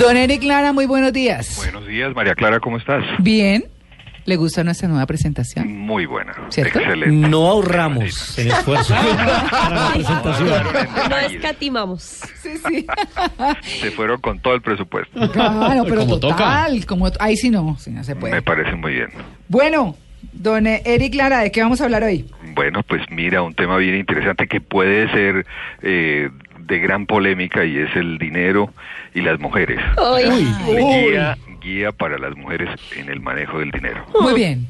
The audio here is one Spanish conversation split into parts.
Don Eric Lara, muy buenos días. Buenos días, María Clara, ¿cómo estás? Bien. ¿Le gusta nuestra nueva presentación? Muy buena. ¿Cierto? Excelente. No ahorramos en esfuerzo para la presentación. No escatimamos. Sí, sí. Se fueron con todo el presupuesto. Claro, pero Como total, como ahí sí no, sí no se puede. Me parece muy bien. Bueno, don Eric Lara, ¿de qué vamos a hablar hoy? Bueno, pues mira, un tema bien interesante que puede ser eh, de gran polémica y es el dinero y las mujeres. Uy. Guía, guía para las mujeres en el manejo del dinero. Muy bien.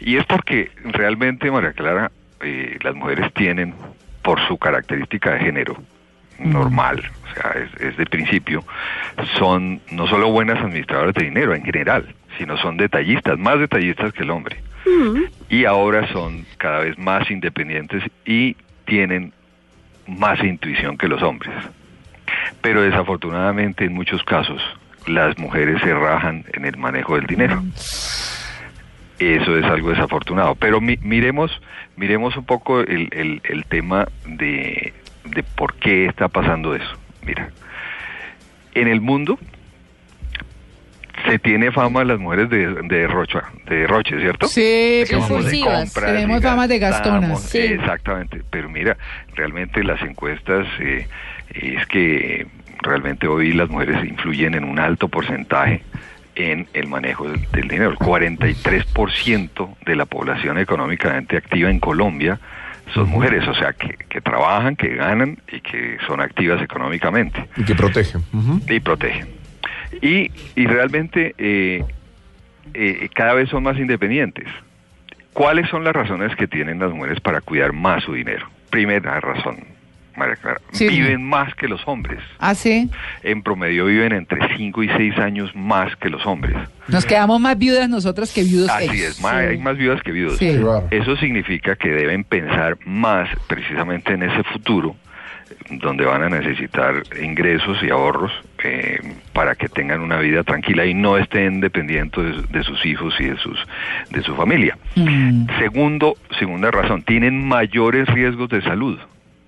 Y es porque realmente, María Clara, eh, las mujeres tienen, por su característica de género, normal, o sea, es, es de principio, son no solo buenas administradoras de dinero en general, sino son detallistas, más detallistas que el hombre. Y ahora son cada vez más independientes y tienen más intuición que los hombres. Pero desafortunadamente en muchos casos las mujeres se rajan en el manejo del dinero. Eso es algo desafortunado. Pero mi- miremos, miremos un poco el, el- el tema de, de por qué está pasando eso. Mira, en el mundo se tiene fama las mujeres de, de derrocha, de derroche, ¿cierto? Sí, pues compras Tenemos fama de gastonas. Sí. Exactamente. Pero mira, realmente las encuestas eh, es que realmente hoy las mujeres influyen en un alto porcentaje en el manejo del, del dinero. El 43% de la población económicamente activa en Colombia son mujeres, o sea, que, que trabajan, que ganan y que son activas económicamente Y que protegen. Y protegen. Y, y realmente eh, eh, cada vez son más independientes. ¿Cuáles son las razones que tienen las mujeres para cuidar más su dinero? Primera razón, María Clara, Sí. viven más que los hombres. Ah, sí. En promedio viven entre 5 y 6 años más que los hombres. Nos quedamos más viudas nosotras que viudos Así ex. es, más- hay más viudas que viudos. Sí. Eso significa que deben pensar más precisamente en ese futuro, donde van a necesitar ingresos y ahorros eh, para que tengan una vida tranquila y no estén dependientes de, de sus hijos y de sus de su familia. Mm, Segundo, segunda razón, tienen mayores riesgos de salud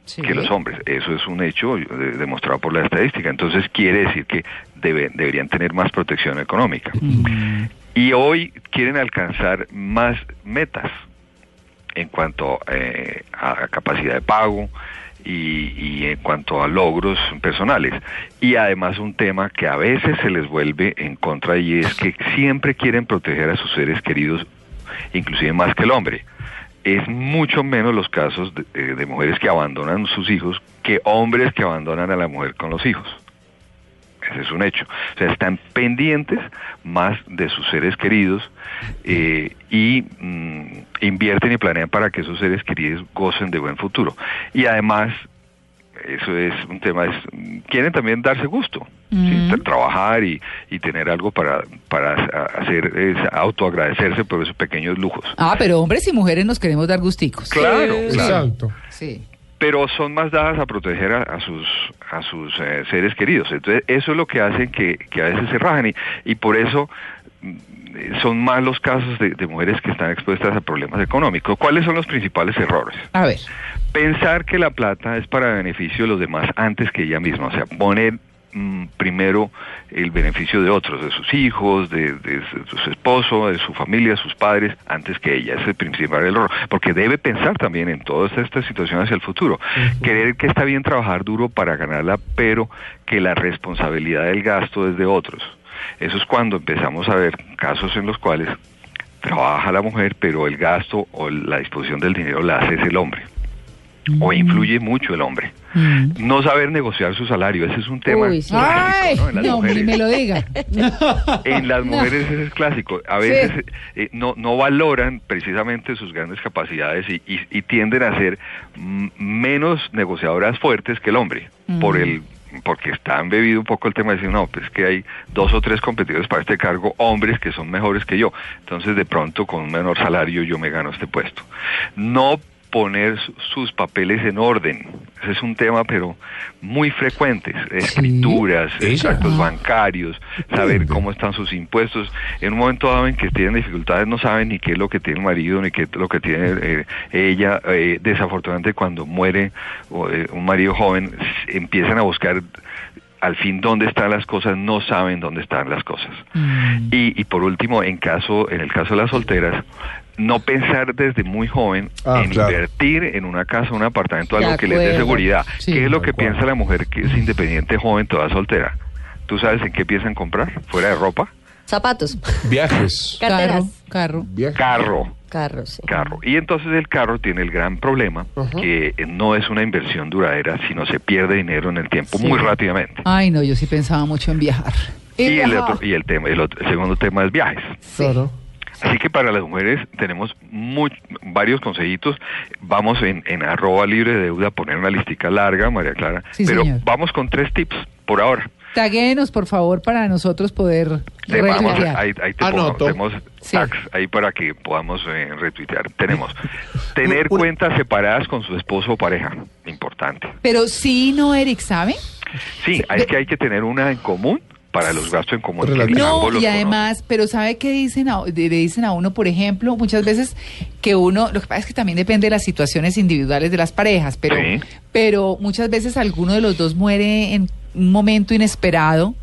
sí. que los hombres. Eso es un hecho eh, demostrado por la estadística. Entonces quiere decir que debe- deberían tener más protección económica. Mm, Y hoy quieren alcanzar más metas en cuanto eh, a capacidad de pago y, y en cuanto a logros personales. Y además un tema que a veces se les vuelve en contra y es que siempre quieren proteger a sus seres queridos, inclusive más que el hombre. Es mucho menos los casos de, eh, de mujeres que abandonan sus hijos que hombres que abandonan a la mujer con los hijos. Ese es un hecho. O sea, están pendientes más de sus seres queridos eh, y mm, invierten y planean para que esos seres queridos gocen de buen futuro. Y además, eso es un tema, es, quieren también darse gusto, ¿sí? Tra- trabajar y, y tener algo para, para ha- hacer, es autoagradecerse por esos pequeños lujos. Ah, pero hombres y mujeres nos queremos dar gusticos. Claro, claro. Exacto. Sí. pero son más dadas a proteger a, a sus a sus eh, seres queridos. Entonces, eso es lo que hace que, que a veces se rajan y, y por eso mm, son más los casos de, de mujeres que están expuestas a problemas económicos. ¿Cuáles son los principales errores? A ver. Pensar que la plata es para beneficio de los demás antes que ella misma, o sea, poner mm, primero el beneficio de otros, de sus hijos, de, de su su esposo, de su familia, sus padres, antes que ella. Ese es el principal error, porque debe pensar también en toda esta situación hacia el futuro. Creer que está bien trabajar duro para ganarla, pero que la responsabilidad del gasto es de otros. Eso es cuando empezamos a ver casos en los cuales trabaja la mujer, pero el gasto o la disposición del dinero la hace es el hombre. O influye mucho el hombre. Mm. No saber negociar su salario, ese es un tema Uy, sí. clásico, Ay, ¿no? En las no, ni mujeres. me lo diga. En las No. mujeres ese es clásico. A Sí. veces eh, no, no valoran precisamente sus grandes capacidades y, y- y tienden a ser mm, menos negociadoras fuertes que el hombre. Por Mm. el porque está embebido un poco el tema de decir, no, pues que hay dos o tres competidores para este cargo, hombres que son mejores que yo. Entonces, de pronto, con un menor salario, yo me gano este puesto. No poner su- sus papeles en orden. Ese es un tema, pero muy frecuente. Escrituras, ¿Ella? extractos Ah. bancarios, saber cómo están sus impuestos. En un momento dado en que tienen dificultades, no saben ni qué es lo que tiene el marido, ni qué es lo que tiene eh, ella. Eh, desafortunadamente, cuando muere o, eh, un marido joven, empiezan a buscar al fin dónde están las cosas, no saben dónde están las cosas. Mm. Y, y por último, en caso, en el caso de las solteras, no pensar desde muy joven Ah, en claro. invertir en una casa, un apartamento, algo que les dé seguridad. Sí, ¿Qué es lo que piensa la mujer que es independiente, joven, toda soltera? ¿Tú sabes en qué piensan comprar? ¿Fuera de ropa? Zapatos, Viajes. Carro, carteras, carro. Viajes. Carro. Carros. sí. carro. Y entonces el carro tiene el gran problema que no es una inversión duradera, sino se pierde dinero en el tiempo Sí. muy rápidamente. Ay, no, yo sí pensaba mucho en viajar. Y el, otro, y el tema, el, otro- el segundo tema es viajes. Claro. Así que para las mujeres tenemos muy, varios consejitos. Vamos en, en arroba libre de deuda a poner una listica larga, María Clara. Sí, pero señor. vamos con tres tips por ahora. Taguéenos, por favor, para nosotros poder Te vamos, ahí, ahí te pongo, tenemos Sí. tags ahí para que podamos eh, retuitear. Tenemos tener cuentas separadas con su esposo o pareja. Importante. Pero sí, no, Eric, ¿sabe? Sí, es que hay que tener una en común para los gastos en común. No, y además, pero ¿sabe qué dicen a, le dicen a uno, por ejemplo, muchas veces que uno, lo que pasa es que también depende de las situaciones individuales de las parejas, pero, Sí. pero muchas veces alguno de los dos muere en un momento inesperado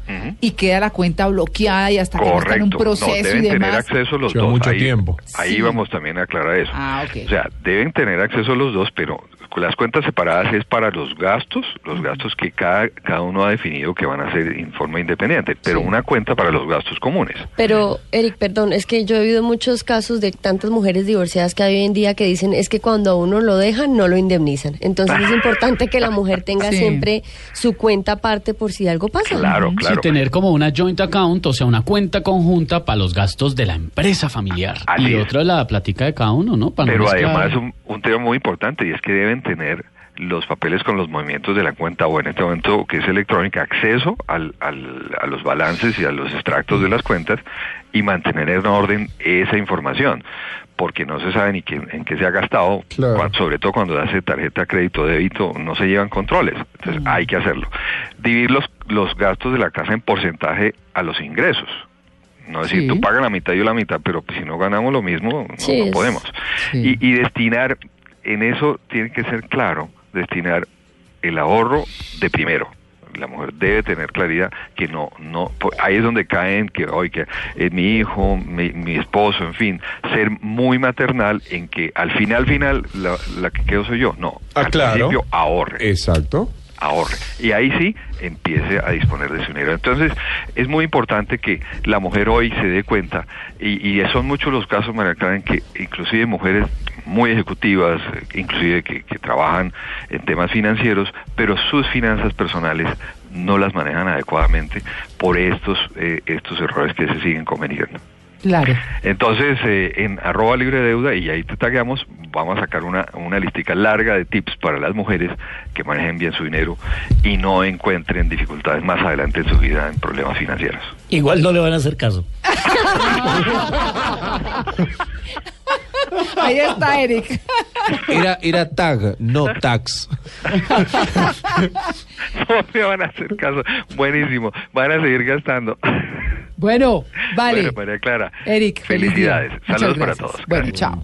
y queda la cuenta bloqueada y hasta que no está en un Correcto. proceso no, deben y tener demás. acceso los Lleva dos. mucho ahí, tiempo. Ahí Sí. vamos también a aclarar eso. Ah, ok. O sea, deben tener acceso los dos, pero las cuentas separadas es para los gastos, los gastos que cada, cada uno ha definido que van a ser en forma independiente, pero Sí. una cuenta para los gastos comunes. Pero, Eric, perdón, es que yo he oído muchos casos de tantas mujeres divorciadas que hay hoy en día que dicen es que cuando a uno lo dejan, no lo indemnizan. Entonces es importante que la mujer tenga Sí. siempre su cuenta aparte por si algo pasa. Claro, Sí, claro. tener como una joint account, o sea, una cuenta conjunta para los gastos de la empresa familiar. Así y es. otra la platica de cada uno, ¿no? Para Pero además un, un tema muy importante y es que deben tener los papeles con los movimientos de la cuenta o en este momento que es electrónica acceso al, al- a los balances y a los extractos de las cuentas y mantener en orden esa información porque no se sabe ni quién, en qué se ha gastado, Claro. sobre todo cuando hace tarjeta crédito débito no se llevan controles, entonces hay que hacerlo. Dividir los, los gastos de la casa en porcentaje a los ingresos. No decir, Sí. tú pagas la mitad, yo la mitad, pero pues, si no ganamos lo mismo, no, Sí, no es- podemos. Sí. Y, y destinar, en eso tiene que ser claro, destinar el ahorro de primero. La mujer debe tener claridad que no, no, po- ahí es donde caen que hoy que eh, mi hijo, mi, mi esposo, en fin, ser muy maternal en que al final, final, la, la que quedo soy yo. No, Ah, al claro. principio ahorre Exacto. Ahorre. Y ahí sí empiece a disponer de su dinero. Entonces, es muy importante que la mujer hoy se dé cuenta, y, y son muchos los casos, María Clara, en que inclusive mujeres muy ejecutivas, inclusive que, que trabajan en temas financieros, pero sus finanzas personales no las manejan adecuadamente por estos, eh, estos errores que se siguen cometiendo. Claro. Entonces, eh, en arroba libre deuda, y ahí te tagueamos, vamos a sacar una, una listica larga de tips para las mujeres que manejen bien su dinero y no encuentren dificultades más adelante en su vida en problemas financieros. Igual no le van a hacer caso. Ahí está, Eric. Era, era tag, no tax. No me van a hacer caso. Buenísimo. Van a seguir gastando. Bueno, vale. Bueno, María Clara. Eric. Felicidades. Saludos para todos. Bueno, chao.